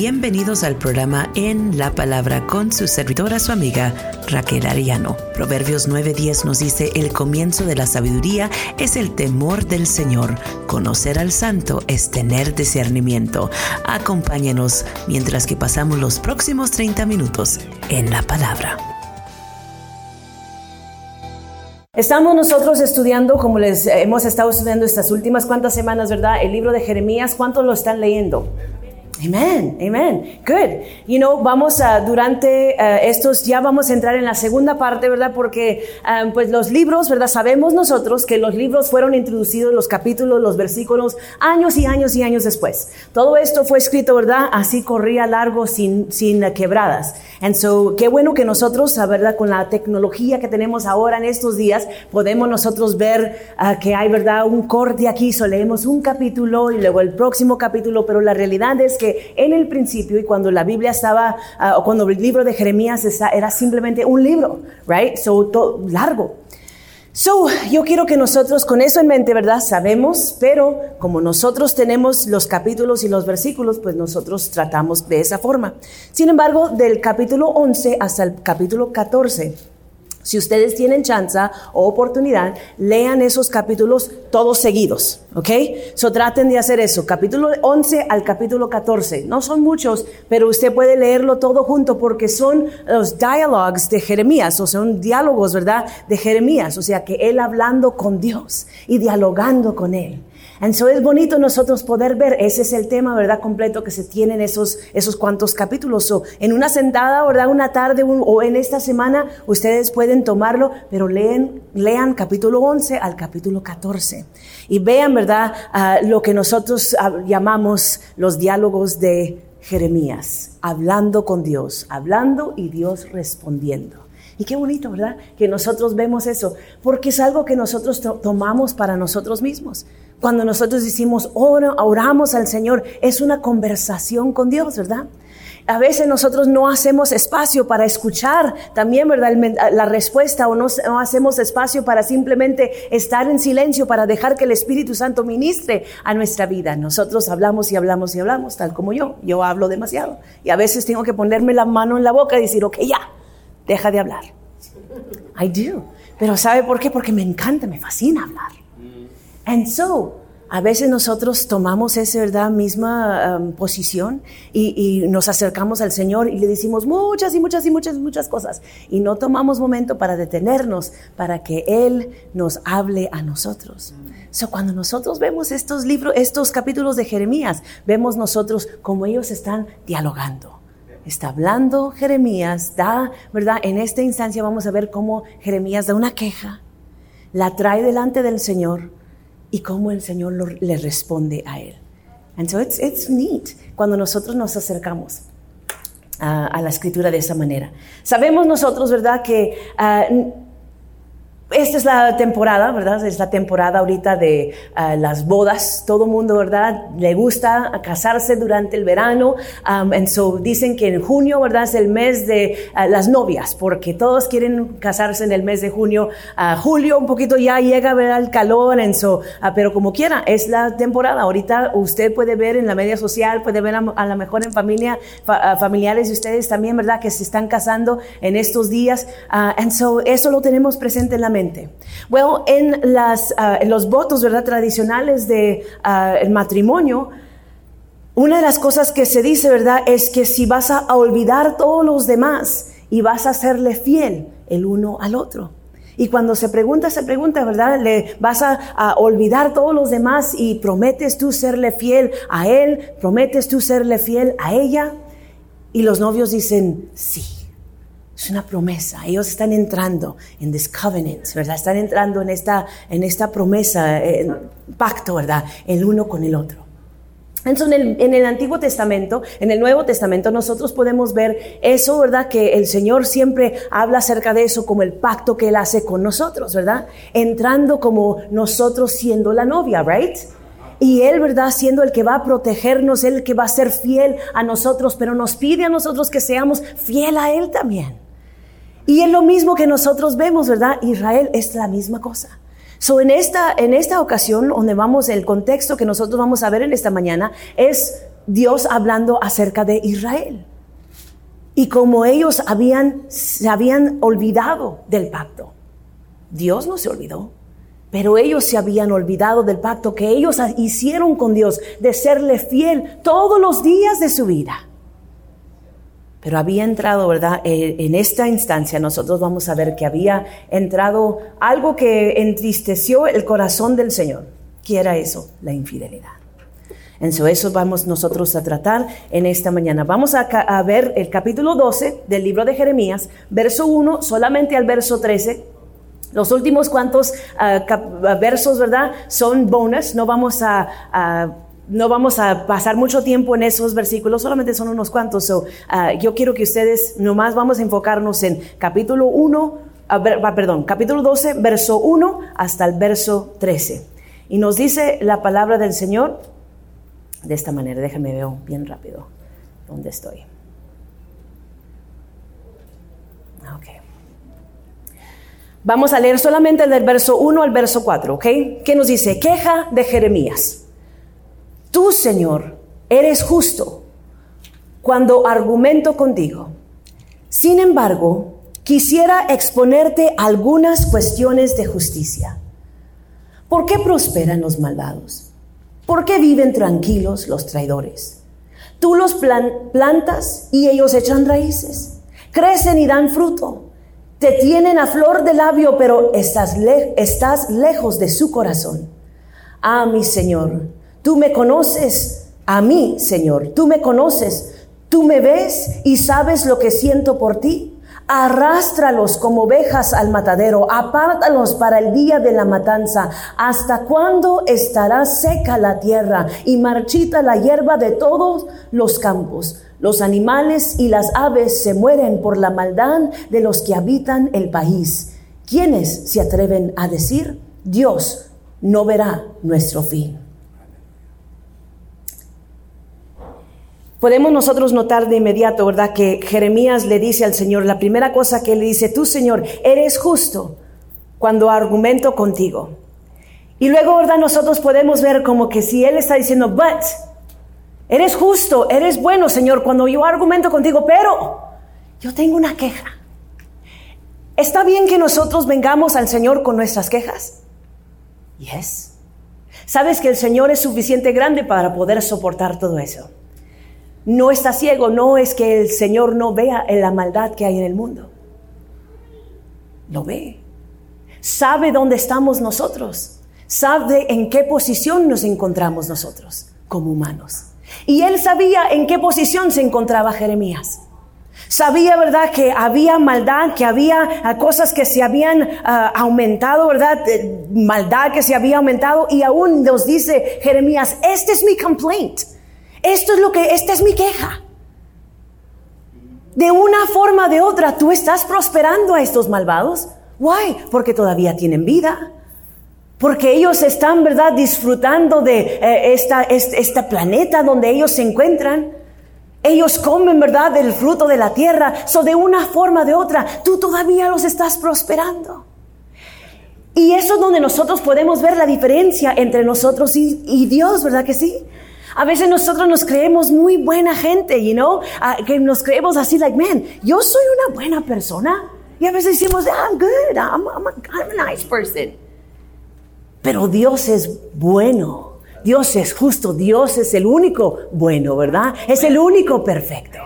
Bienvenidos al programa En la Palabra con su servidora, su amiga Raquel Ariano. Proverbios 9:10 nos dice, el comienzo de la sabiduría es el temor del Señor. Conocer al santo es tener discernimiento. Acompáñenos mientras que pasamos los próximos 30 minutos en la palabra. Estamos nosotros estudiando, como les hemos estado estudiando estas últimas cuantas semanas, ¿verdad? El libro de Jeremías, ¿cuántos lo están leyendo? Amen, amen. Good. You know, vamos a, durante uh, estos, ya vamos a entrar en la segunda parte, ¿verdad? Porque, um, pues los libros, ¿verdad? Sabemos nosotros que los libros fueron introducidos, los capítulos, los versículos, años y años y años después. Todo esto fue escrito, ¿verdad? Así corría largo, sin, sin uh, quebradas. And so, qué bueno que nosotros, ¿verdad? Con la tecnología que tenemos ahora en estos días, podemos nosotros ver uh, que hay, ¿verdad? Un corte aquí, so leemos un capítulo y luego el próximo capítulo, pero la realidad es que en el principio y cuando la Biblia estaba, uh, o cuando el libro de Jeremías era simplemente un libro, right? So, largo. So, yo quiero que nosotros con eso en mente, ¿verdad? Sabemos, pero como nosotros tenemos los capítulos y los versículos, pues nosotros tratamos de esa forma. Sin embargo, del capítulo 11 hasta el capítulo 14, si ustedes tienen chance o oportunidad, lean esos capítulos todos seguidos, ¿ok? So traten de hacer eso, capítulo 11 al capítulo 14. No son muchos, pero usted puede leerlo todo junto porque son los dialogues de Jeremías, o son diálogos, ¿verdad? De Jeremías, o sea que él hablando con Dios y dialogando con él. Entonces es bonito nosotros poder ver, ese es el tema, ¿verdad? Completo que se tiene en esos, esos cuantos capítulos. O en una sentada, ¿verdad? Una tarde o en esta semana, ustedes pueden tomarlo, pero leen, lean capítulo 11 al capítulo 14. Y vean, ¿verdad? Lo que nosotros uh, llamamos los diálogos de Jeremías, hablando con Dios, hablando y Dios respondiendo. Y qué bonito, ¿verdad? Que nosotros vemos eso, porque es algo que nosotros to tomamos para nosotros mismos. Cuando nosotros decimos, oramos al Señor, es una conversación con Dios, ¿verdad? A veces nosotros no hacemos espacio para escuchar también, ¿verdad? La respuesta o no, no, hacemos espacio para simplemente estar en silencio, para dejar que el Espíritu Santo ministre a nuestra vida. Nosotros hablamos y hablamos y hablamos, tal como yo. Yo hablo demasiado. Y a veces tengo que ponerme la mano en la boca y decir, ok, ya, deja de hablar. I do. Pero ¿sabe por qué? Porque me encanta, me fascina hablar. And so, a veces nosotros tomamos esa verdad misma um, posición y, y, nos acercamos al Señor y le decimos muchas y muchas y muchas y muchas cosas y no tomamos momento para detenernos para que Él nos hable a nosotros. So, cuando nosotros vemos estos libros, estos capítulos de Jeremías, vemos nosotros como ellos están dialogando. Está hablando Jeremías, da, ¿verdad? En esta instancia vamos a ver cómo Jeremías da una queja, la trae delante del Señor y cómo el Señor le responde a él. And so it's, it's neat cuando nosotros nos acercamos a, la escritura de esa manera. Sabemos nosotros, ¿verdad?, que uh, esta es la temporada, ¿verdad? Es la temporada ahorita de uh, las bodas. Todo mundo, ¿verdad? Le gusta casarse durante el verano. Um, so dicen que en junio, ¿verdad? Es el mes de uh, las novias, porque todos quieren casarse en el mes de junio. Uh, julio un poquito ya llega, ¿verdad? El calor, and so, pero como quiera, es la temporada. Ahorita usted puede ver en la media social, puede ver a, a lo mejor en familia, fa, familiares de ustedes también, ¿verdad? Que se están casando en estos días. and so eso lo tenemos presente en la mente bueno, uh, en los votos ¿verdad? tradicionales del de, el matrimonio, una de las cosas que se dice, ¿verdad?, es que si vas a, olvidar todos los demás y vas a serle fiel el uno al otro. Y cuando se pregunta, se pregunta, ¿verdad? Le vas a, olvidar todos los demás y prometes tú serle fiel a él, prometes tú serle fiel a ella. Y los novios dicen, sí. Es una promesa. Ellos están entrando en this covenant, ¿verdad? Están entrando en esta, en esta promesa, en pacto, ¿verdad? El uno con el otro. Entonces, en el, en el, Antiguo Testamento, en el Nuevo Testamento, nosotros podemos ver eso, ¿verdad? Que el Señor siempre habla acerca de eso como el pacto que Él hace con nosotros, ¿verdad? Entrando como nosotros siendo la novia, ¿right? Y Él, ¿verdad? Siendo el que va a protegernos, el que va a ser fiel a nosotros, pero nos pide a nosotros que seamos fiel a Él también. Y es lo mismo que nosotros vemos, ¿verdad? Israel es la misma cosa. So, en esta, en esta ocasión, donde vamos, el contexto que nosotros vamos a ver en esta mañana es Dios hablando acerca de Israel. Y como ellos habían, se habían olvidado del pacto. Dios no se olvidó, pero ellos se habían olvidado del pacto que ellos hicieron con Dios de serle fiel todos los días de su vida. Pero había entrado, ¿verdad? Eh, en esta instancia nosotros vamos a ver que había entrado algo que entristeció el corazón del Señor. ¿Qué era eso? La infidelidad. En eso vamos nosotros a tratar en esta mañana. Vamos a, ver el capítulo 12 del libro de Jeremías, verso 1 solamente al verso 13. Los últimos cuantos ah, versos, ¿verdad? Son bonus, no vamos a, no vamos a pasar mucho tiempo en esos versículos, solamente son unos cuantos. Ah, yo quiero que ustedes nomás vamos a enfocarnos en capítulo 1, perdón, capítulo 12, verso 1 hasta el verso 13. Y nos dice la palabra del Señor de esta manera. Déjame ver bien rápido dónde estoy. Vamos a leer solamente del verso 1 al verso 4, ¿ok? ¿Qué nos dice? Queja de Jeremías. Tú, Señor, eres justo cuando argumento contigo. Sin embargo, quisiera exponerte algunas cuestiones de justicia. ¿Por qué prosperan los malvados? ¿Por qué viven tranquilos los traidores? Tú los plantas y ellos echan raíces, crecen y dan fruto. Te tienen a flor de labio, pero estás, estás lejos de su corazón. Ah, mi Señor, tú me conoces. A mí, Señor, tú me conoces. Tú me ves y sabes lo que siento por ti. Arrástralos como ovejas al matadero, apártalos para el día de la matanza. ¿Hasta cuándo estará seca la tierra y marchita la hierba de todos los campos? Los animales y las aves se mueren por la maldad de los que habitan el país. ¿Quiénes se atreven a decir, Dios no verá nuestro fin? Podemos nosotros notar de inmediato, ¿verdad? Que Jeremías le dice al Señor, la primera cosa que le dice, tú Señor, eres justo cuando argumento contigo. Y luego, ¿verdad? Nosotros podemos ver como que si él está diciendo, but, eres justo, eres bueno, Señor, cuando yo argumento contigo, pero yo tengo una queja. ¿Está bien que nosotros vengamos al Señor con nuestras quejas? Yes. ¿Sabes que el Señor es suficiente grande para poder soportar todo eso? No está ciego, no es que el Señor no vea en la maldad que hay en el mundo. Lo ve. Sabe dónde estamos nosotros. Sabe en qué posición nos encontramos nosotros como humanos. Y él sabía en qué posición se encontraba Jeremías. Sabía, ¿verdad?, que había maldad, que había ah, cosas que se habían ah, aumentado, ¿verdad? Eh, maldad que se había aumentado y aún nos dice Jeremías, este es mi complaint. Esto es lo que, esta es mi queja. De una forma o de otra, tú estás prosperando a estos malvados. Why? Porque todavía tienen vida. Porque ellos están, ¿verdad?, disfrutando de eh, esta, este, planeta donde ellos se encuentran. Ellos comen, ¿verdad?, del fruto de la tierra. So, de una forma o de otra, tú todavía los estás prosperando. Y eso es donde nosotros podemos ver la diferencia entre nosotros y, y Dios, ¿verdad que sí? A veces nosotros nos creemos muy buena gente, you know, ah, que nos creemos así, like, man, yo soy una buena persona. Y a veces decimos, I'm good, I'm, a, nice person. Pero Dios es bueno. Dios es justo, Dios es el único bueno, ¿verdad? Es el único perfecto.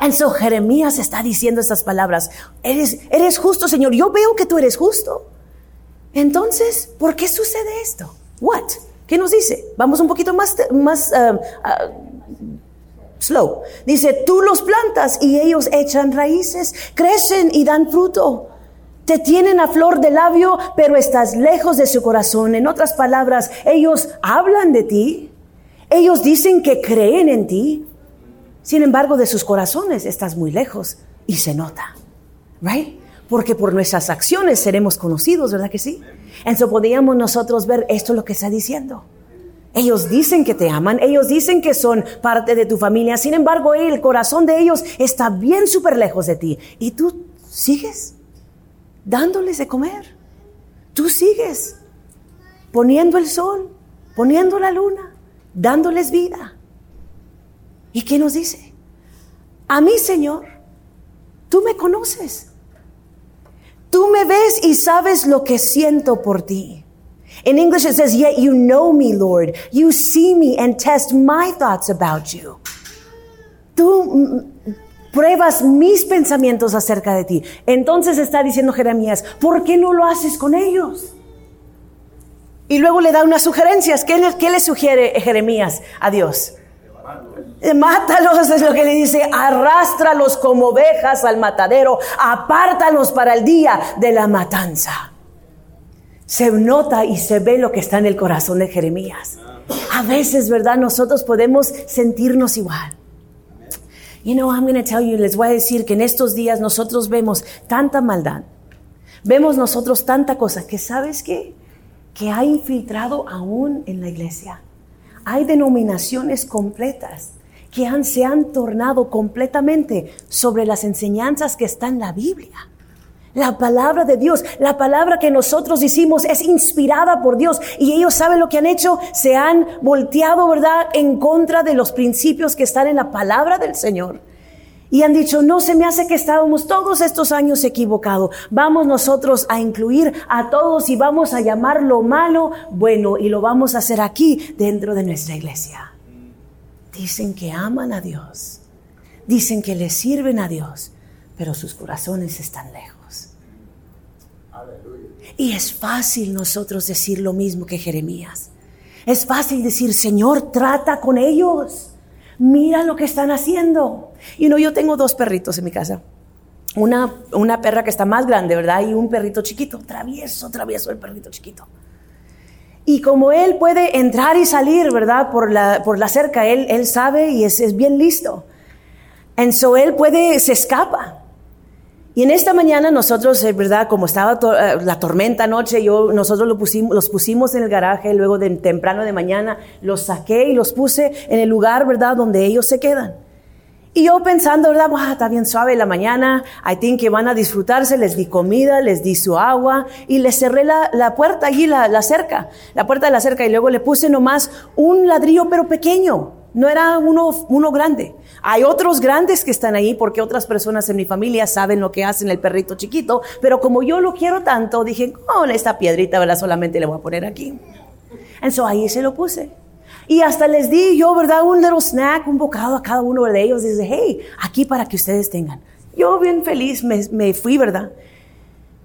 And so Jeremías está diciendo estas palabras. Eres, eres justo, Señor. Yo veo que tú eres justo. Entonces, ¿por qué sucede esto? What? ¿Qué nos dice? Vamos un poquito más, más uh, uh, slow. Dice, tú los plantas y ellos echan raíces, crecen y dan fruto. Te tienen a flor de labio, pero estás lejos de su corazón. En otras palabras, ellos hablan de ti. Ellos dicen que creen en ti. Sin embargo, de sus corazones estás muy lejos y se nota. Right? Porque por nuestras acciones seremos conocidos, ¿verdad que sí? Entonces podríamos nosotros ver esto lo que está diciendo. Ellos dicen que te aman, ellos dicen que son parte de tu familia, sin embargo el corazón de ellos está bien súper lejos de ti. Y tú sigues dándoles de comer. Tú sigues poniendo el sol, poniendo la luna, dándoles vida. ¿Y qué nos dice? A mí, Señor, tú me conoces. Tú me ves y sabes lo que siento por ti. In English it says, Yet you know me, Lord. You see me and test my thoughts about you. Tú pruebas mis pensamientos acerca de ti. Entonces está diciendo Jeremías, ¿por qué no lo haces con ellos? Y luego le da unas sugerencias. ¿Qué qué le sugiere Jeremías a Dios? Mátalos, es lo que le dice, arrástralos como ovejas al matadero, apártalos para el día de la matanza. Se nota y se ve lo que está en el corazón de Jeremías. A veces, ¿verdad? Nosotros podemos sentirnos igual. You know, I'm going to tell you, les voy a decir que en estos días nosotros vemos tanta maldad, vemos nosotros tanta cosa que, ¿sabes qué? Que ha infiltrado aún en la iglesia. Hay denominaciones completas que han, se han tornado completamente sobre las enseñanzas que están en la Biblia. La palabra de Dios, la palabra que nosotros hicimos es inspirada por Dios y ellos saben lo que han hecho, se han volteado, ¿verdad?, en contra de los principios que están en la palabra del Señor. Y han dicho, no se me hace que estábamos todos estos años equivocados. Vamos nosotros a incluir a todos y vamos a llamar lo malo bueno y lo vamos a hacer aquí dentro de nuestra iglesia. Dicen que aman a Dios, dicen que le sirven a Dios, pero sus corazones están lejos. Y es fácil nosotros decir lo mismo que Jeremías. Es fácil decir, Señor, trata con ellos. Mira lo que están haciendo. Y no, yo tengo dos perritos en mi casa. Una, una perra que está más grande, ¿verdad? Y un perrito chiquito. Travieso, travieso el perrito chiquito. Y como él puede entrar y salir, ¿verdad? Por la, por la cerca, él, él sabe y es, es bien listo. En so él puede, se escapa. Y en esta mañana nosotros, es verdad, como estaba eh, la tormenta anoche, yo, nosotros lo pusimos, los pusimos en el garaje, luego de temprano de mañana los saqué y los puse en el lugar, ¿verdad?, donde ellos se quedan. Y yo pensando, ¿verdad? está bien suave la mañana, I think que van a disfrutarse, les di comida, les di su agua y les cerré la, la puerta allí, la, la cerca, la puerta de la cerca y luego le puse nomás un ladrillo pero pequeño, no era uno, uno grande. Hay otros grandes que están ahí porque otras personas en mi familia saben lo que hacen el perrito chiquito, pero como yo lo quiero tanto, dije, oh, esta piedrita, ¿verdad? Solamente le voy a poner aquí. Entonces ahí se lo puse. Y hasta les di yo, ¿verdad? Un little snack, un bocado a cada uno de ellos. Dice, hey, aquí para que ustedes tengan. Yo bien feliz me, me fui, ¿verdad?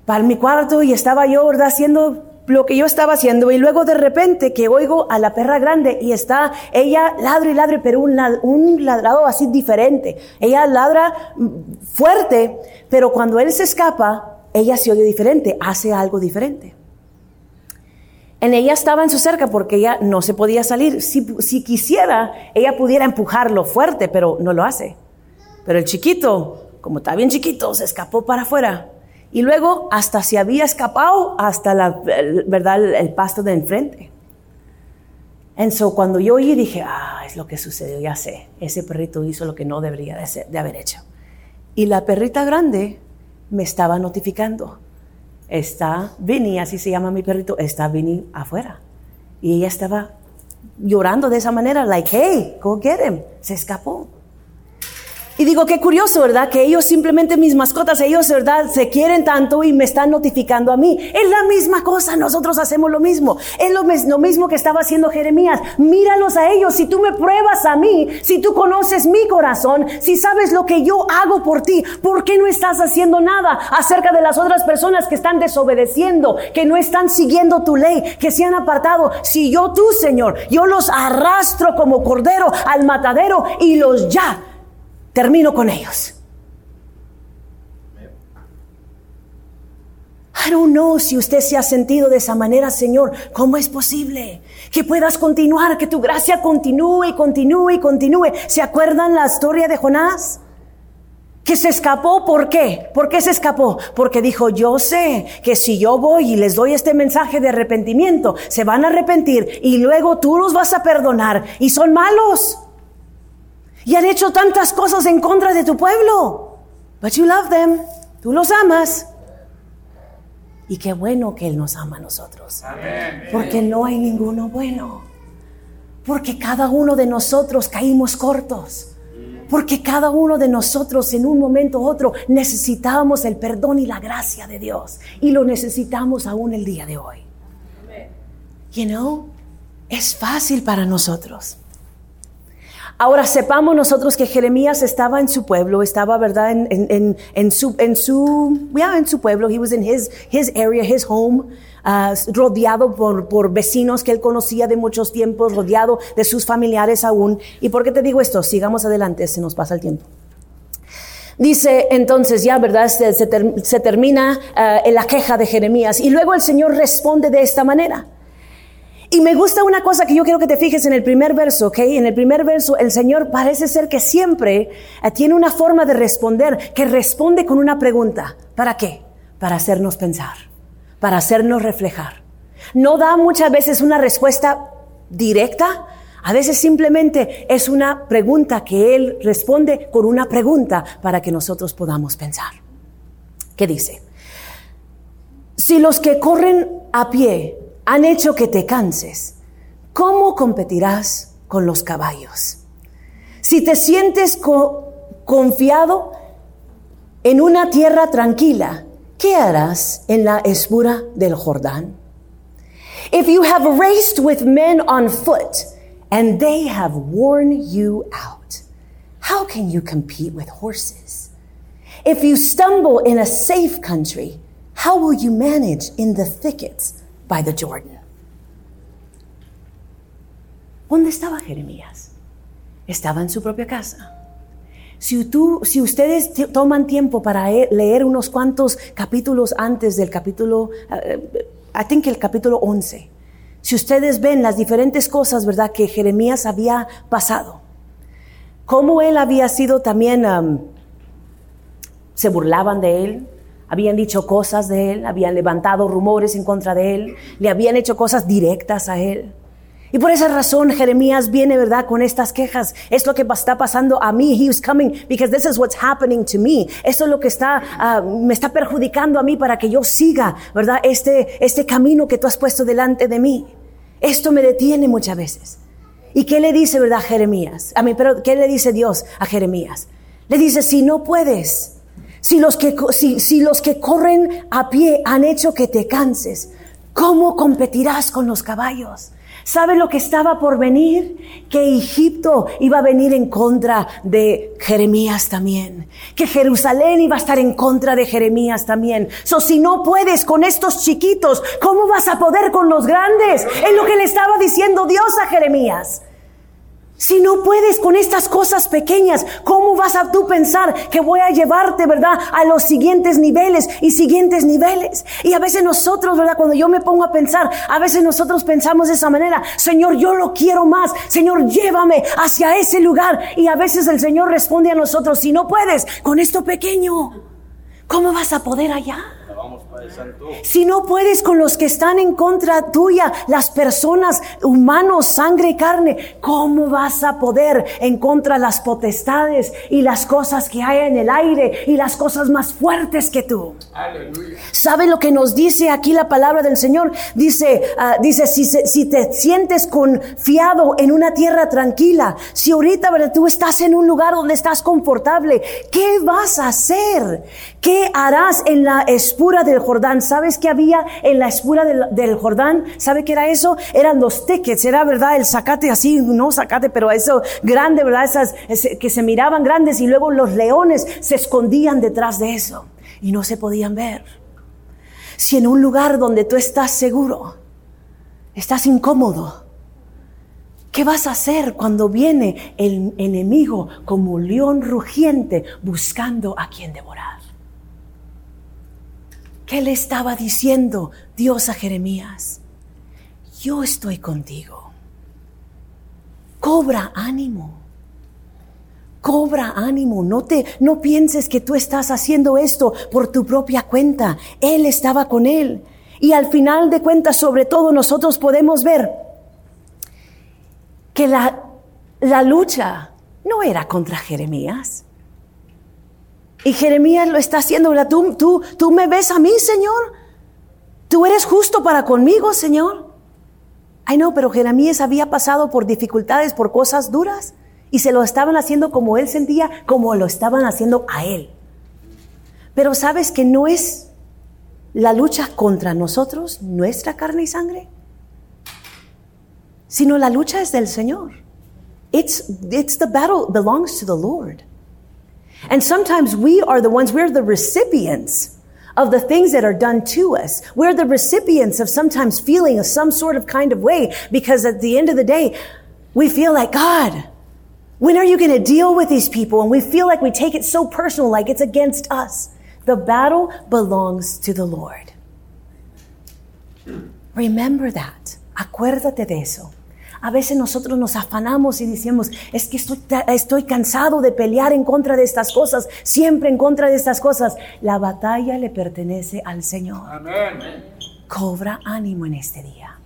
Para mi cuarto y estaba yo, ¿verdad? Haciendo lo que yo estaba haciendo y luego de repente que oigo a la perra grande y está ella ladra y ladre pero un, un ladrado así diferente. Ella ladra mm, fuerte, pero cuando él se escapa, ella se oye diferente, hace algo diferente. En ella estaba en su cerca porque ella no se podía salir. Si, si quisiera, ella pudiera empujarlo fuerte, pero no lo hace. Pero el chiquito, como está bien chiquito, se escapó para afuera. Y luego hasta se había escapado hasta la, el, ¿verdad? El, pasto de enfrente. Entonces cuando yo oí dije, ah, es lo que sucedió, ya sé, ese perrito hizo lo que no debería de, de haber hecho. Y la perrita grande me estaba notificando, está Vinny, así se llama mi perrito, está Vinny afuera. Y ella estaba llorando de esa manera, like, hey, go get him, se escapó. Y digo, qué curioso, ¿verdad? Que ellos simplemente mis mascotas, ellos, ¿verdad? Se quieren tanto y me están notificando a mí. Es la misma cosa, nosotros hacemos lo mismo. Es lo, lo, mismo que estaba haciendo Jeremías. Míralos a ellos, si tú me pruebas a mí, si tú conoces mi corazón, si sabes lo que yo hago por ti, ¿por qué no estás haciendo nada acerca de las otras personas que están desobedeciendo, que no están siguiendo tu ley, que se han apartado? Si yo tú, Señor, yo los arrastro como cordero al matadero y los ya termino con ellos. I don't know si usted se ha sentido de esa manera, Señor. ¿Cómo es posible que puedas continuar, que tu gracia continúe continúe continúe? ¿Se acuerdan la historia de Jonás? Que se escapó, ¿por qué? ¿Por qué se escapó? Porque dijo, yo sé que si yo voy y les doy este mensaje de arrepentimiento, se van a arrepentir y luego tú los vas a perdonar y son malos. Y han hecho tantas cosas en contra de tu pueblo. But you love them. Tú los amas. Y qué bueno que Él nos ama a nosotros. Porque no hay ninguno bueno. Porque cada uno de nosotros caímos cortos. Porque cada uno de nosotros en un momento u otro necesitábamos el perdón y la gracia de Dios. Y lo necesitamos aún el día de hoy. You know, es fácil para nosotros. Ahora sepamos nosotros que Jeremías estaba en su pueblo, estaba, ¿verdad? En, en, en, su, en su, yeah, en su pueblo. He was in his, his area, his home, uh, rodeado por, por vecinos que él conocía de muchos tiempos, rodeado de sus familiares aún. ¿Y por qué te digo esto? Sigamos adelante, se nos pasa el tiempo. Dice entonces ya, ¿verdad? Se, se, termina uh, en la queja de Jeremías y luego el Señor responde de esta manera. Y me gusta una cosa que yo quiero que te fijes en el primer verso, ¿ok? En el primer verso el Señor parece ser que siempre eh, tiene una forma de responder, que responde con una pregunta. ¿Para qué? Para hacernos pensar, para hacernos reflejar. No da muchas veces una respuesta directa, a veces simplemente es una pregunta que Él responde con una pregunta para que nosotros podamos pensar. ¿Qué dice? Si los que corren a pie han hecho que te canses, ¿cómo competirás con los caballos? Si te sientes confiado en una tierra tranquila, ¿qué harás en la espura del Jordán? If you have raced with men on foot and they have worn you out, how can you compete with horses? If you stumble in a safe country, how will you manage in the thickets by the Jordan. ¿Dónde estaba Jeremías? Estaba en su propia casa. Si, tú, si ustedes toman tiempo para e, leer unos cuantos capítulos antes del capítulo, uh, I think el capítulo 11, si ustedes ven las diferentes cosas, ¿verdad?, que Jeremías había pasado, cómo él había sido también, um, se burlaban de él, habían dicho cosas de él, habían levantado rumores en contra de él, le habían hecho cosas directas a él. Y por esa razón Jeremías viene, ¿verdad?, con estas quejas. Es lo que está pasando a mí. He was coming because this is what's happening to me. Esto es lo que está, uh, me está perjudicando a mí para que yo siga, ¿verdad?, este, este camino que tú has puesto delante de mí. Esto me detiene muchas veces. ¿Y qué le dice, verdad, Jeremías? A mí, pero ¿qué le dice Dios a Jeremías? Le dice, si no puedes, si los que, si, si los que corren a pie han hecho que te canses, ¿cómo competirás con los caballos? ¿Sabe lo que estaba por venir? Que Egipto iba a venir en contra de Jeremías también. Que Jerusalén iba a estar en contra de Jeremías también. So, si no puedes con estos chiquitos, ¿cómo vas a poder con los grandes? Es lo que le estaba diciendo Dios a Jeremías. Si no puedes con estas cosas pequeñas, ¿cómo vas a tú pensar que voy a llevarte, verdad, a los siguientes niveles y siguientes niveles? Y a veces nosotros, verdad, cuando yo me pongo a pensar, a veces nosotros pensamos de esa manera, Señor, yo lo quiero más, Señor, llévame hacia ese lugar. Y a veces el Señor responde a nosotros, si no puedes con esto pequeño, ¿cómo vas a poder allá? Si no puedes con los que están en contra tuya, las personas, humanos, sangre y carne, ¿cómo vas a poder en contra las potestades y las cosas que hay en el aire y las cosas más fuertes que tú? ¿Sabe lo que nos dice aquí la palabra del Señor? Dice, uh, dice, si, si te sientes confiado en una tierra tranquila, si ahorita ¿verdad? tú estás en un lugar donde estás confortable, ¿qué vas a hacer? ¿Qué harás en la espura del Jordán. ¿Sabes qué había en la espura del, Jordán? ¿Sabe qué era eso? Eran los tickets, era verdad el zacate así, no zacate, pero eso grande, ¿verdad? Esas que se miraban grandes y luego los leones se escondían detrás de eso y no se podían ver. Si en un lugar donde tú estás seguro, estás incómodo, ¿Qué vas a hacer cuando viene el enemigo como león rugiente buscando a quien devorar? ¿Qué le estaba diciendo Dios a Jeremías? Yo estoy contigo. Cobra ánimo. Cobra ánimo, no te no pienses que tú estás haciendo esto por tu propia cuenta. Él estaba con él. Y al final de cuentas, sobre todo nosotros podemos ver que la, la lucha no era contra Jeremías. Y Jeremías lo está haciendo, Tú, tú, tú me ves a mí, Señor. Tú eres justo para conmigo, Señor. Ay, no, pero Jeremías había pasado por dificultades, por cosas duras. Y se lo estaban haciendo como él sentía, como lo estaban haciendo a él. Pero sabes que no es la lucha contra nosotros, nuestra carne y sangre, sino la lucha es del Señor. It's, it's the battle belongs to the Lord. And sometimes we are the ones, we're the recipients of the things that are done to us. We're the recipients of sometimes feeling of some sort of kind of way because at the end of the day, we feel like, God, when are you going to deal with these people? And we feel like we take it so personal, like it's against us. The battle belongs to the Lord. Remember that. Acuérdate de eso. A veces nosotros nos afanamos y decimos, es que estoy, estoy, cansado de pelear en contra de estas cosas, siempre en contra de estas cosas. La batalla le pertenece al Señor. Amén. Cobra ánimo en este día.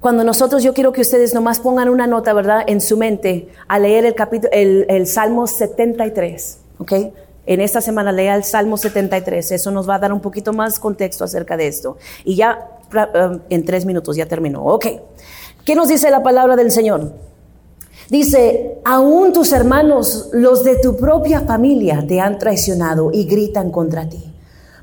Cuando nosotros, yo quiero que ustedes nomás pongan una nota, ¿verdad?, en su mente a leer el capítulo, el, el Salmo 73, ¿ok? En esta semana lea el Salmo 73, eso nos va a dar un poquito más contexto acerca de esto. Y ya en tres minutos ya terminó. Ok, ¿qué nos dice la palabra del Señor? Dice, aún tus hermanos, los de tu propia familia, te han traicionado y gritan contra ti.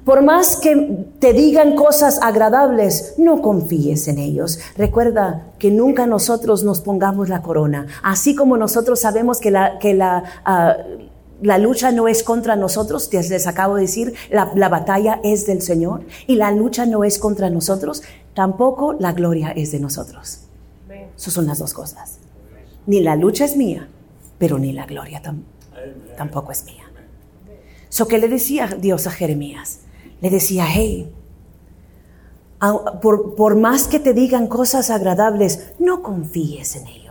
Por más que te digan cosas agradables, no confíes en ellos. Recuerda que nunca nosotros nos pongamos la corona. Así como nosotros sabemos que la, que la, ah, la lucha no es contra nosotros, les acabo de decir, la, la, batalla es del Señor y la lucha no es contra nosotros, tampoco la gloria es de nosotros. Esas son las dos cosas. Ni la lucha es mía, pero ni la gloria tampoco es mía. So, ¿Qué le decía Dios a Jeremías? le decía, hey, por, por, más que te digan cosas agradables, no confíes en ellos.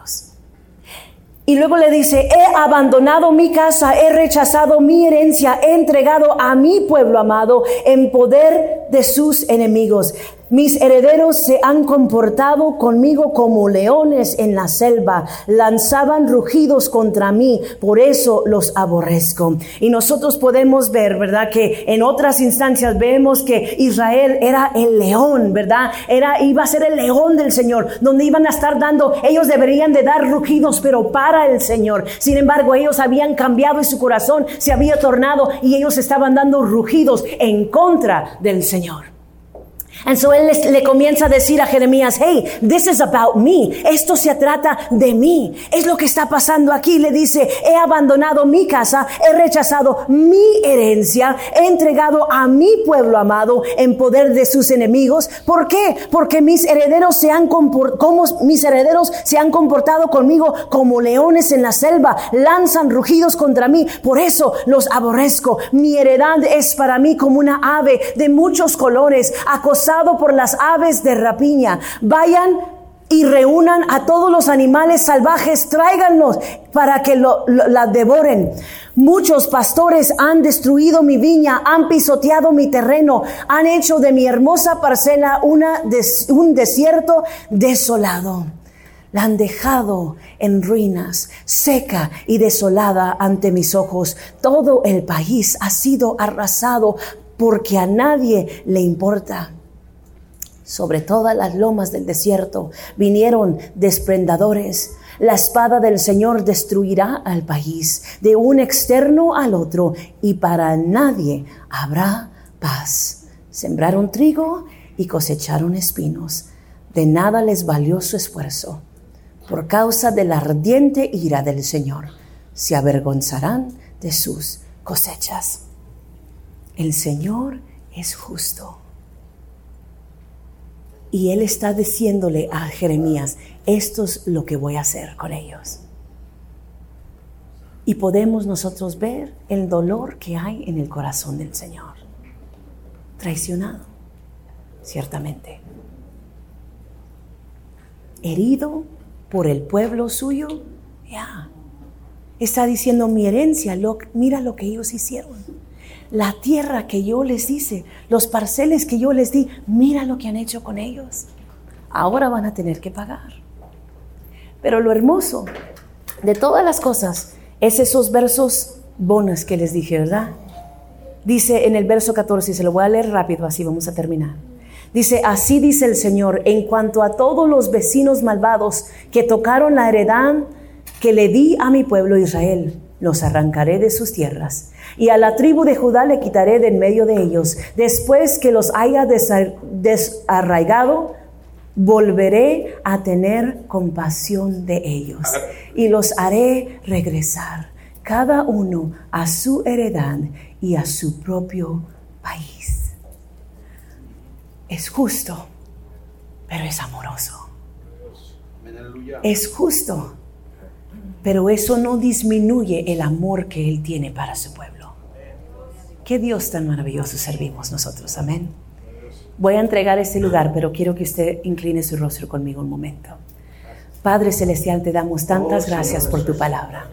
Y luego le dice, he abandonado mi casa, he rechazado mi herencia, he entregado a mi pueblo amado en poder de sus enemigos. Mis herederos se han comportado conmigo como leones en la selva, lanzaban rugidos contra mí, por eso los aborrezco. Y nosotros podemos ver, ¿verdad? Que en otras instancias vemos que Israel era el león, ¿verdad? Era, iba a ser el león del Señor, donde iban a estar dando, ellos deberían de dar rugidos, pero para el Señor. Sin embargo, ellos habían cambiado y su corazón se había tornado y ellos estaban dando rugidos en contra del Señor. And so él le comienza a decir a Jeremías, hey, this is about me. Esto se trata de mí. Es lo que está pasando aquí. Le dice, he abandonado mi casa, he rechazado mi herencia, he entregado a mi pueblo amado en poder de sus enemigos. ¿Por qué? Porque mis herederos se han como mis herederos se han comportado conmigo como leones en la selva, lanzan rugidos contra mí. Por eso los aborrezco. Mi heredad es para mí como una ave de muchos colores, acosada por las aves de rapiña. Vayan y reúnan a todos los animales salvajes, tráiganlos para que lo, la devoren. Muchos pastores han destruido mi viña, han pisoteado mi terreno, han hecho de mi hermosa parcela una un desierto desolado. La han dejado en ruinas, seca y desolada ante mis ojos. Todo el país ha sido arrasado porque a nadie le importa sobre todas las lomas del desierto vinieron desprendadores. La espada del Señor destruirá al país de un externo al otro y para nadie habrá paz. Sembraron trigo y cosecharon espinos. De nada les valió su esfuerzo. Por causa de la ardiente ira del Señor, se avergonzarán de sus cosechas. El Señor es justo y él está diciéndole a Jeremías, esto es lo que voy a hacer con ellos. Y podemos nosotros ver el dolor que hay en el corazón del Señor. Traicionado, ciertamente. Herido por el pueblo suyo, ya. Está diciendo mi herencia, mira lo que ellos hicieron la tierra que yo les hice, los parceles que yo les di, mira lo que han hecho con ellos. Ahora van a tener que pagar. Pero lo hermoso de todas las cosas es esos versos bonos que les dije, ¿verdad? Dice en el verso 14, y se lo voy a leer rápido, así vamos a terminar. Dice, así dice el Señor, en cuanto a todos los vecinos malvados que tocaron la heredad que le di a mi pueblo Israel, los arrancaré de sus tierras. Y a la tribu de Judá le quitaré de en medio de ellos. Después que los haya desarraigado, volveré a tener compasión de ellos y los haré regresar, cada uno a su heredad y a su propio país. Es justo, pero es amoroso. Es justo, pero eso no disminuye el amor que Él tiene para su pueblo. Qué Dios tan maravilloso servimos nosotros, amén. Voy a entregar este lugar, pero quiero que usted incline su rostro conmigo un momento. Padre Celestial, te damos tantas oh, gracias por tu palabra.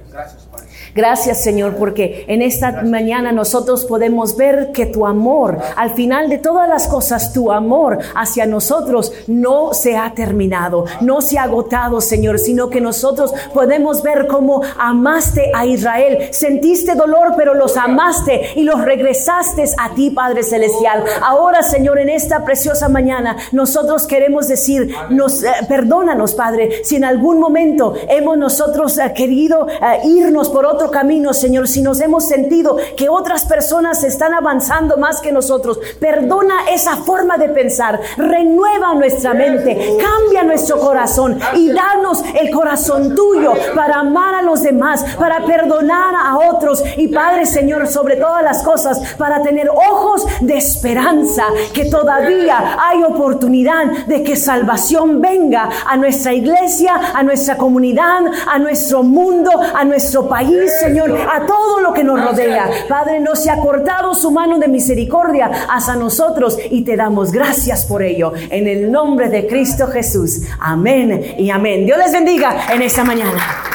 Gracias Señor, porque en esta mañana nosotros podemos ver que tu amor, al final de todas las cosas, tu amor hacia nosotros no se ha terminado, no se ha agotado Señor, sino que nosotros podemos ver cómo amaste a Israel, sentiste dolor, pero los amaste y los regresaste a ti Padre Celestial. Ahora Señor, en esta preciosa mañana, nosotros queremos decir, nos, eh, perdónanos Padre, si en algún momento hemos nosotros eh, querido eh, irnos por otro camino, Señor, si nos hemos sentido que otras personas están avanzando más que nosotros, perdona esa forma de pensar, renueva nuestra mente, cambia nuestro corazón y danos el corazón tuyo para amar a los demás, para perdonar a otros y Padre, Señor, sobre todas las cosas, para tener ojos de esperanza, que todavía hay oportunidad de que salvación venga a nuestra iglesia, a nuestra comunidad, a nuestro mundo, a nuestro país, Señor, a todo lo que nos rodea. Padre, no se ha cortado su mano de misericordia hacia nosotros y te damos gracias por ello. En el nombre de Cristo Jesús. Amén y amén. Dios les bendiga en esta mañana.